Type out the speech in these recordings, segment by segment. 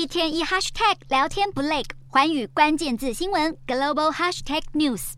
一天一 hashtag 聊天不累，环宇关键字新闻 global hashtag news。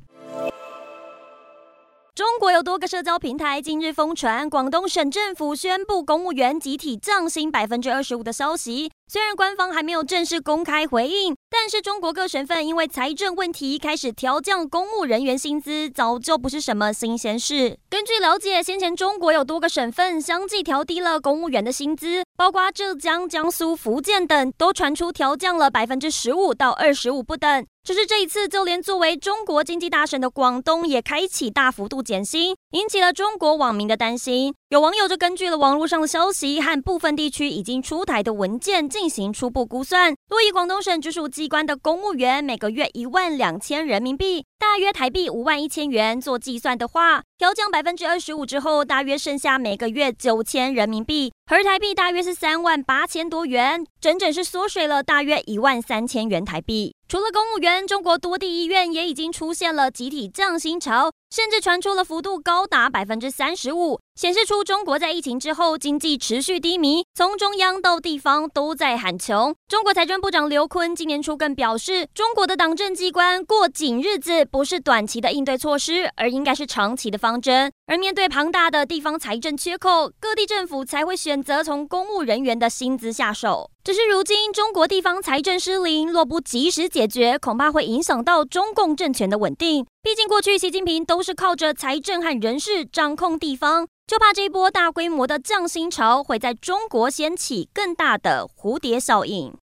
中国有多个社交平台近日疯传广东省政府宣布公务员集体降薪百分之二十五的消息。虽然官方还没有正式公开回应，但是中国各省份因为财政问题开始调降公务人员薪资，早就不是什么新鲜事。了解，先前中国有多个省份相继调低了公务员的薪资，包括浙江、江苏、福建等，都传出调降了百分之十五到二十五不等。只是这一次，就连作为中国经济大省的广东也开启大幅度减薪，引起了中国网民的担心。有网友就根据了网络上的消息和部分地区已经出台的文件进行初步估算，若以广东省直属机关的公务员每个月一万两千人民币，大约台币五万一千元做计算的话，调降百分之二十五之后，大约剩下每个月九千人民币，合台币大约是三万八千多元，整整是缩水了大约一万三千元台币。除了公务员，中国多地医院也已经出现了集体降薪潮，甚至传出了幅度高达百分之三十五，显示出中国在疫情之后经济持续低迷，从中央到地方都在喊穷。中国财政部长刘昆今年初更表示，中国的党政机关过紧日子不是短期的应对措施，而应该是长期的方针。而面对庞大的地方财政缺口，各地政府才会选择从公务人员的薪资下手。只是如今中国地方财政失灵，若不及时解决，恐怕会影响到中共政权的稳定。毕竟过去习近平都是靠着财政和人事掌控地方，就怕这一波大规模的降薪潮会在中国掀起更大的蝴蝶效应。